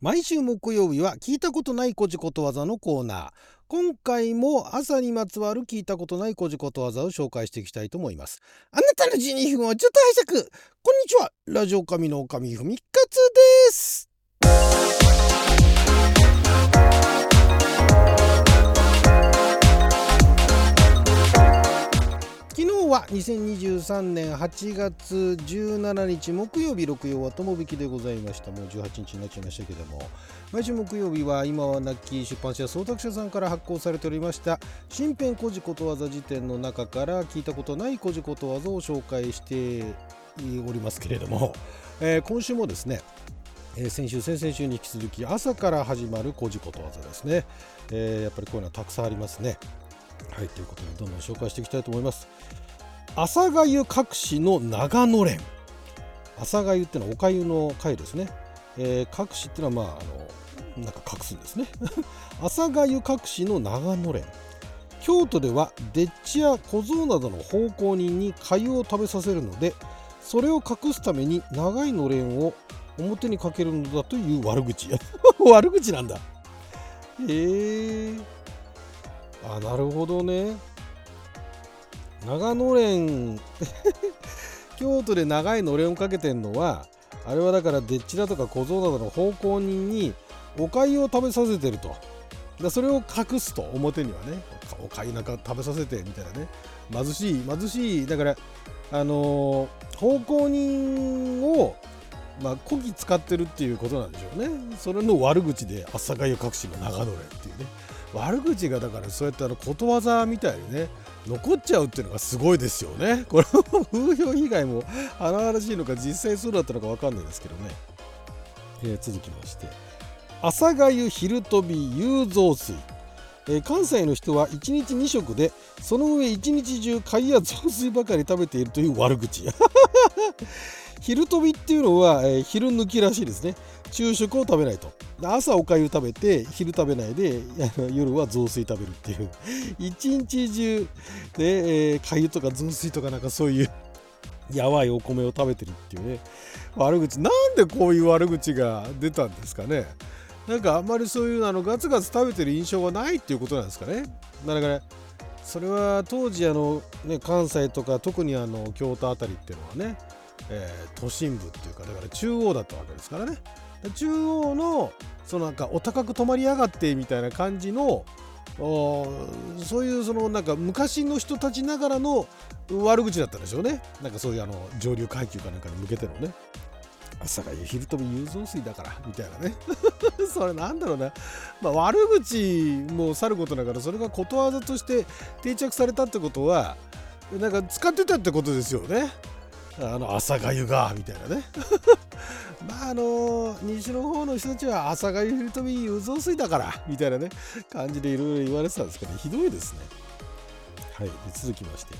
毎週木曜日は聞いたことないこじことわざのコーナー。今回も朝にまつわる聞いたことないこじことわざを紹介していきたいと思います。あなたの12分をちょっと拝借。こんにちは。ラジオ神の神ふみかつです。日は2023年8月17日木曜日六曜は友引きでございました。もう18日になっちゃいましたけども。毎週木曜日は今はなき出版社総託者さんから発行されておりました。新編古事ことわざ辞典の中から聞いたことない古事ことわざを紹介しておりますけれども、えー、今週もですねえ先週先々週に引き続き朝から始まる古事ことわざですね、えー、やっぱりこういうのはたくさんありますね。はいということでどんどん紹介していきたいと思います。朝がゆ隠しの長野連。朝がゆってのはおかゆの貝ですね、えー、隠しっていうのはまああのなんか隠すんですね。朝がゆ隠しの長野連。京都ではでっちや小僧などの奉公人に粥を食べさせるのでそれを隠すために長いのれんを表にかけるのだという悪口。悪口なんだ。へえー、あなるほどね。長野連京都で長いのれんをかけてんのはあれはだからでっちらとか小僧などの奉公人におかゆを食べさせてるとだそれを隠すと表にはねおかゆなんか食べさせてみたいなね貧しい貧しいだからあのー、奉公人をまあ、こき使ってるっていうことなんでしょうね。それの悪口で、朝がゆ隠しの長野連っていうね。悪口がだからそうやってあのことわざみたいにね、残っちゃうっていうのがすごいですよね。これも風評被害も荒々しいのか実際そうだったのか分かんないですけどね。えー、続きまして。朝がゆ昼飛び遊増水。え、関西の人は1日2食でその上1日中貝や雑炊ばかり食べているという悪口昼飛びっていうのは、えー、昼抜きらしいですね昼食を食べないと朝おかゆ食べて昼食べないで夜は雑炊食べるっていう。一日中で、えー、かゆとか雑炊とかなんかそういう やばいお米を食べてるっていうね。悪口。なんでこういう悪口が出たんですかね。なんかあんまりそういうあのガツガツ食べてる印象がないっていうことなんですかね。だからそれは当時あの、ね、関西とか特にあの京都辺りっていうのはねえー、都心部っていうかだから中央だったわけですからね。中央のそのなんかお高く泊まりやがってみたいな感じのそういうそのなんか昔の人たちながらの悪口だったんでしょうね。なんかそういうあの上流階級かなんかに向けてのね。朝が昼飛び遊増水だからみたいなね。それなんだろうな、まあ、悪口もさることながらそれがことわざとして定着されたってことはなんか使ってたってことですよね。あの朝がゆがみたいなね。まああの西の方の人たちは朝がゆ昼飛びうぞ水だからみたいなね感じでいろいろ言われてたんですけど、ね、ひどいですね。はい続きまして。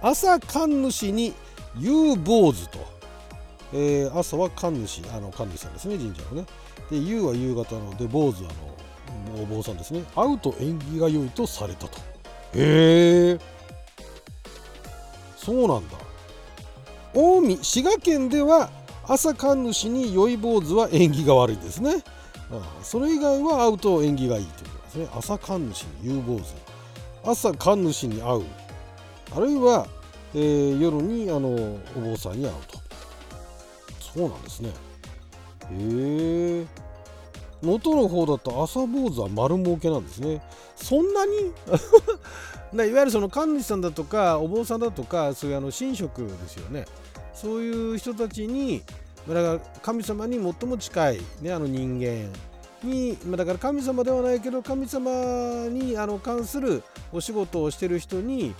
朝神主に夕坊主と、えー、朝は神主あの神主さんですね神社のね。で夕は夕方ので坊主あのお坊さんですね。会うと縁起が良いとされたと。へえそうなんだ。近江滋賀県では朝神主に良い坊主は縁起が悪いですね。ああそれ以外は会うと縁起がいいということですね。朝神主に有坊主。朝神主に会う。あるいは、えー、夜にあのお坊さんに会うと。そうなんですね。へえ能登の方だと朝坊主は丸儲けなんですね。そんなに？いわゆるその神主さんだとかお坊さんだとかそういうあの神職ですよね。そういう人たちにだから神様に最も近い、ね、あの人間にだから神様ではないけど神様にあの関するお仕事をしてる人に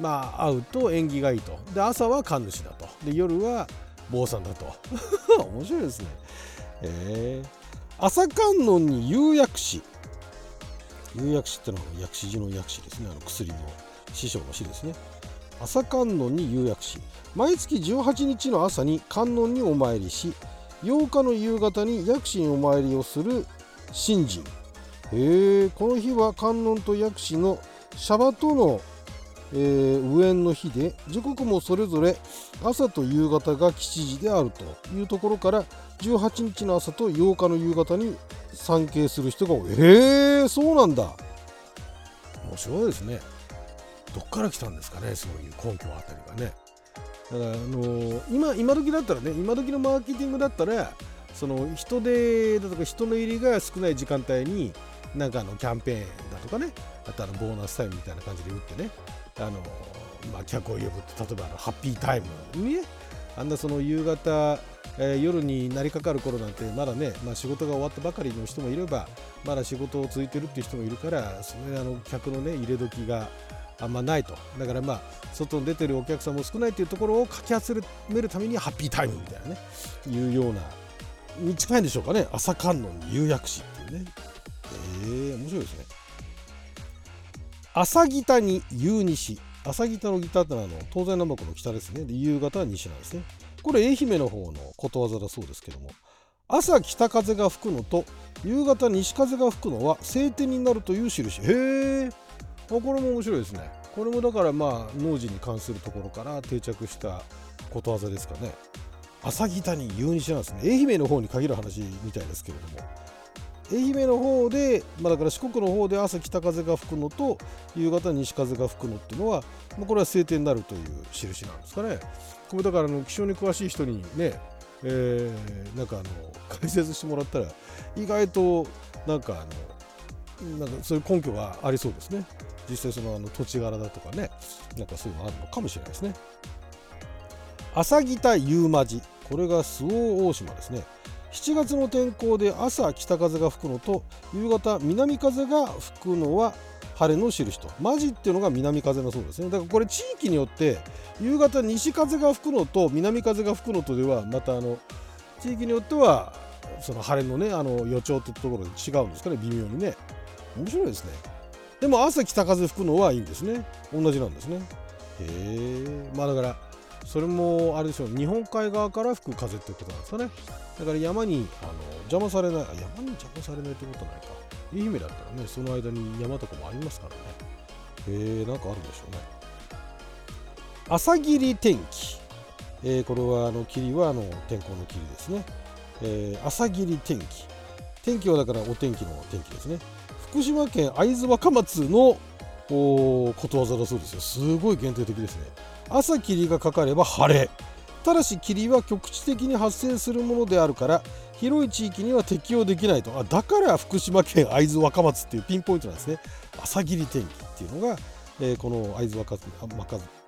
まあ会うと縁起がいいと。で朝は神主だと。で夜は坊さんだと。面白いですね。えー、朝観音に釉薬師釉薬師ってのは薬師寺の薬師ですね。あの薬の師匠の師ですね。朝観音に釉薬師毎月18日の朝に観音にお参りし8日の夕方に薬師にお参りをする神人へえこの日は観音と薬師のシャバとの、えー、無縁の日で時刻もそれぞれ朝と夕方が吉時であるというところから18日の朝と8日の夕方に参詣する人が多い。へえそうなんだ。面白いですね。どっから来たんですかねそういう根拠あたりがね。だからあのー、今今時だったらね今時のマーケティングだったらその人手だとか人の入りが少ない時間帯になんかあのキャンペーンだとかねあとあのボーナスタイムみたいな感じで打ってねあのまあ、客を呼ぶって例えばあのハッピータイムにねあんなその夕方、えー、夜になりかかる頃なんてまだね、まあ、仕事が終わったばかりの人もいればまだ仕事を続いてるっていう人もいるからそれあの客のね入れ時があんまないと。だからまあ外に出てるお客さんも少ないっていうところをかき集めるためにハッピータイムみたいなねいうようなに近いんでしょうかね。朝観音に釉薬師っていうね。えー、面白いですね。朝北に夕西朝北のギターってのはあの東西南北の北ですね。で夕方は西なんですね。これ愛媛の方のことわざだそうですけども。朝北風が吹くのと夕方西風が吹くのは晴天になるという印。へえこれも面白いですね。これもだからまあ農事に関するところから定着したことわざですかね。朝北に夕西なんですね。愛媛の方に限る話みたいですけれども。愛媛の方で、まあ、だから四国の方で朝北風が吹くのと夕方西風が吹くのっていうのは、まあ、これは晴天になるという印なんですかね。これだからあの気象に詳しい人にね、えー、なんかあの解説してもらったら意外となんかあのなんかそういう根拠がありそうですね。実際そのあの土地柄だとかねなんかそういうのあるのかもしれないですね。朝北夕間寺これが周防大島ですね。7月の天候で朝北風が吹くのと夕方南風が吹くのは晴れの印とマジっていうのが南風のそうですねだからこれ地域によって夕方西風が吹くのと南風が吹くのとではまたあの地域によってはその晴れのねあの予兆ってところで違うんですかね微妙にね面白いですね。でも朝北風吹くのはいいんですね。同じなんですね。へえまあだからそれもあれでしょう日本海側から吹く風ってことなんですかね。だから山にあの邪魔されない山に邪魔されないってことないか。愛媛だったらねその間に山とかもありますからね。えー、なんかあるんでしょうね。朝霧天気、えー、これはあの霧はあの天候の霧ですね、えー、朝霧天気。天気はだからお天気の天気ですね。福島県会津若松のことわざだそうですよ。すごい限定的ですね。朝霧がかかれば晴れ。ただし霧は局地的に発生するものであるから広い地域には適用できないと。あだから福島県会津若松っていうピンポイントなんですね。朝霧天気っていうのが、えー、この会津若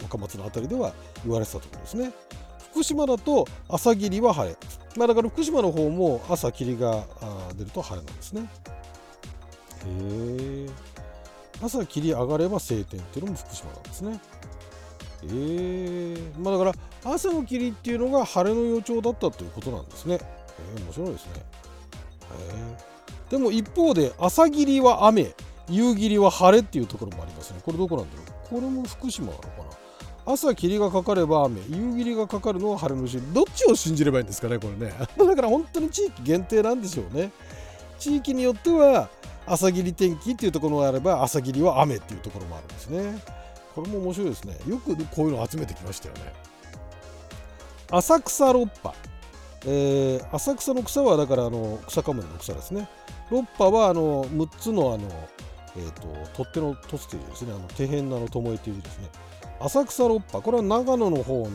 若松の辺りでは言われてたところですね。福島だと朝霧は晴れ、まあ、だから福島の方も朝霧が出ると晴れなんですね。へえ朝霧上がれば晴天っていうのも福島なんですね。えー、まあだから朝の霧っていうのが晴れの予兆だったということなんですね。えー、面白いですね。えー、でも一方で朝霧は雨、夕霧は晴れっていうところもありますね。これどこなんだろうこれも福島なのかな朝霧がかかれば雨、夕霧がかかるのは晴れの印。どっちを信じればいいんですかね、これね。だから本当に地域限定なんでしょうね。地域によっては朝霧天気っていうところがあれば朝霧は雨っていうところもあるんですね。これも面白いですね。よくこういうの集めてきましたよね。浅草六波、えー、浅草の草はだからあの草かむの草ですね。六波はあの6つのあの、えーと、取っ手の凸というですね。あの手辺のあの巴という字ですね。浅草六波。これは長野の方の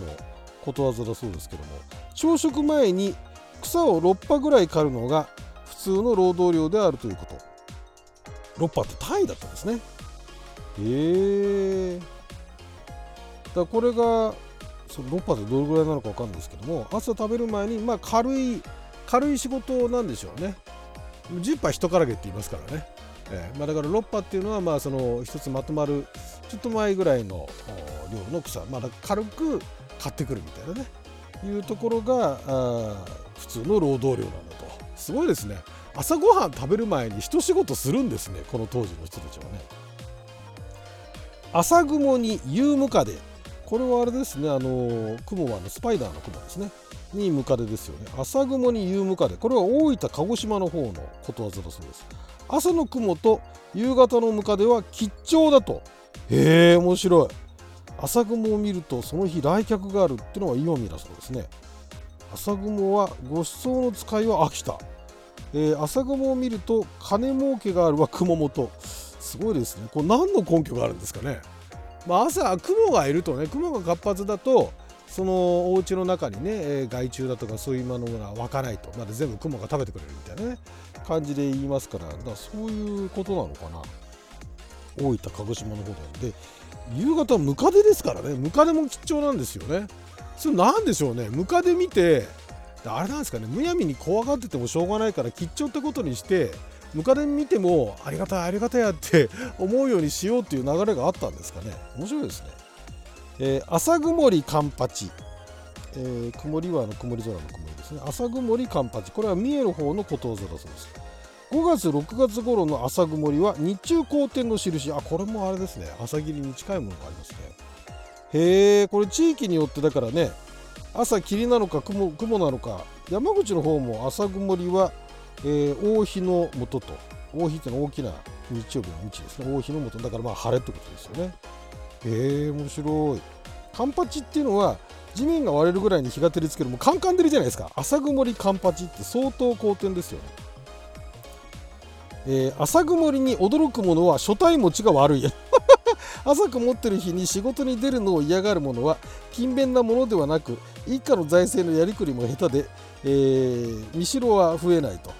ことわざだそうですけども。朝食前に草を6波ぐらい刈るのが普通の労働量であるということ。6波って単位だったんですね。へえだこれがその6波でどれぐらいなのか分かんないですけども朝食べる前にまあ軽い軽い仕事なんでしょうね。10波一からげって言いますからね、えーまあ、だから6波っていうのはまあその一つまとまるちょっと前ぐらいの量の草、まあ、軽く買ってくるみたいなね。いうところがあ普通の労働量なんだと。すごいですね。朝ごはん食べる前に一仕事するんですねこの当時の人たちはね。朝雲に夕ムカデこれはあれですねあの雲はあのスパイダーの雲ですね。にムカデですよね。朝雲に夕ムカデこれは大分鹿児島の方のことわざだそうです。朝の雲と夕方のムカデは吉兆だと。へえ面白い。朝雲を見るとその日来客があるっていうのは岩見だそうですね。朝雲はご馳走の使いは秋田、えー、朝雲を見ると金儲けがあるは熊本。すごいですね。これ何の根拠があるんですかね、まあ、朝雲がいるとね雲が活発だとそのお家の中にね、害虫だとかそういうものが湧かないとまだ全部雲が食べてくれるみたいなね感じで言いますからだからそういうことなのかな。大分鹿児島の方で。で夕方はムカデですからね。ムカデも貴重なんですよね。それなんでしょうね。ムカデ見てあれなんですかね。むやみに怖がっててもしょうがないから吉兆ってことにしてムカデ見てもありがたいありがたいやって思うようにしようっていう流れがあったんですかね。面白いですね、えー、朝曇りカンパチ、えー、曇りはあの曇り空の曇りですね。朝曇りカンパチ。これは三重の方のことわざだそうです。5月6月頃の朝曇りは日中好天の印。あこれもあれですね。朝霧に近いものがありますね。へえこれ地域によってだからね朝霧なのか雲雲なのか山口の方も朝曇りは、えー、大日の元と大日ってのは大きな日曜日の日ですね。大日の元。だからまあ晴れってことですよね。へえ面白い。カンパチっていうのは地面が割れるぐらいに日が照りつけるもうカンカン照りじゃないですか。朝曇りカンパチって相当好天ですよね。えー、朝曇りに驚く者は所帯持ちが悪い。朝曇ってる日に仕事に出るのを嫌がる者は勤勉なものではなく一家の財政のやりくりも下手で、えー、見代は増えないと、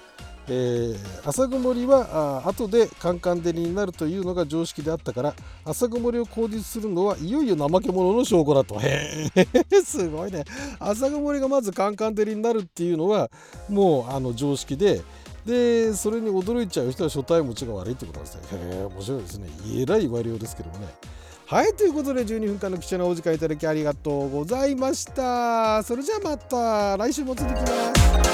えー、朝曇りはあ後でカンカン照りになるというのが常識であったから朝曇りを口実するのはいよいよ怠け者の証拠だと。へえ すごいね。朝曇りがまずカンカン照りになるっていうのはもうあの常識ででそれに驚いちゃう人は初対持ちが悪いってことなんですね。へえ面白いですね。えらい言われようですけどもね。はいということで12分間の貴重なお時間いただきありがとうございました。それじゃあまた来週も続きます。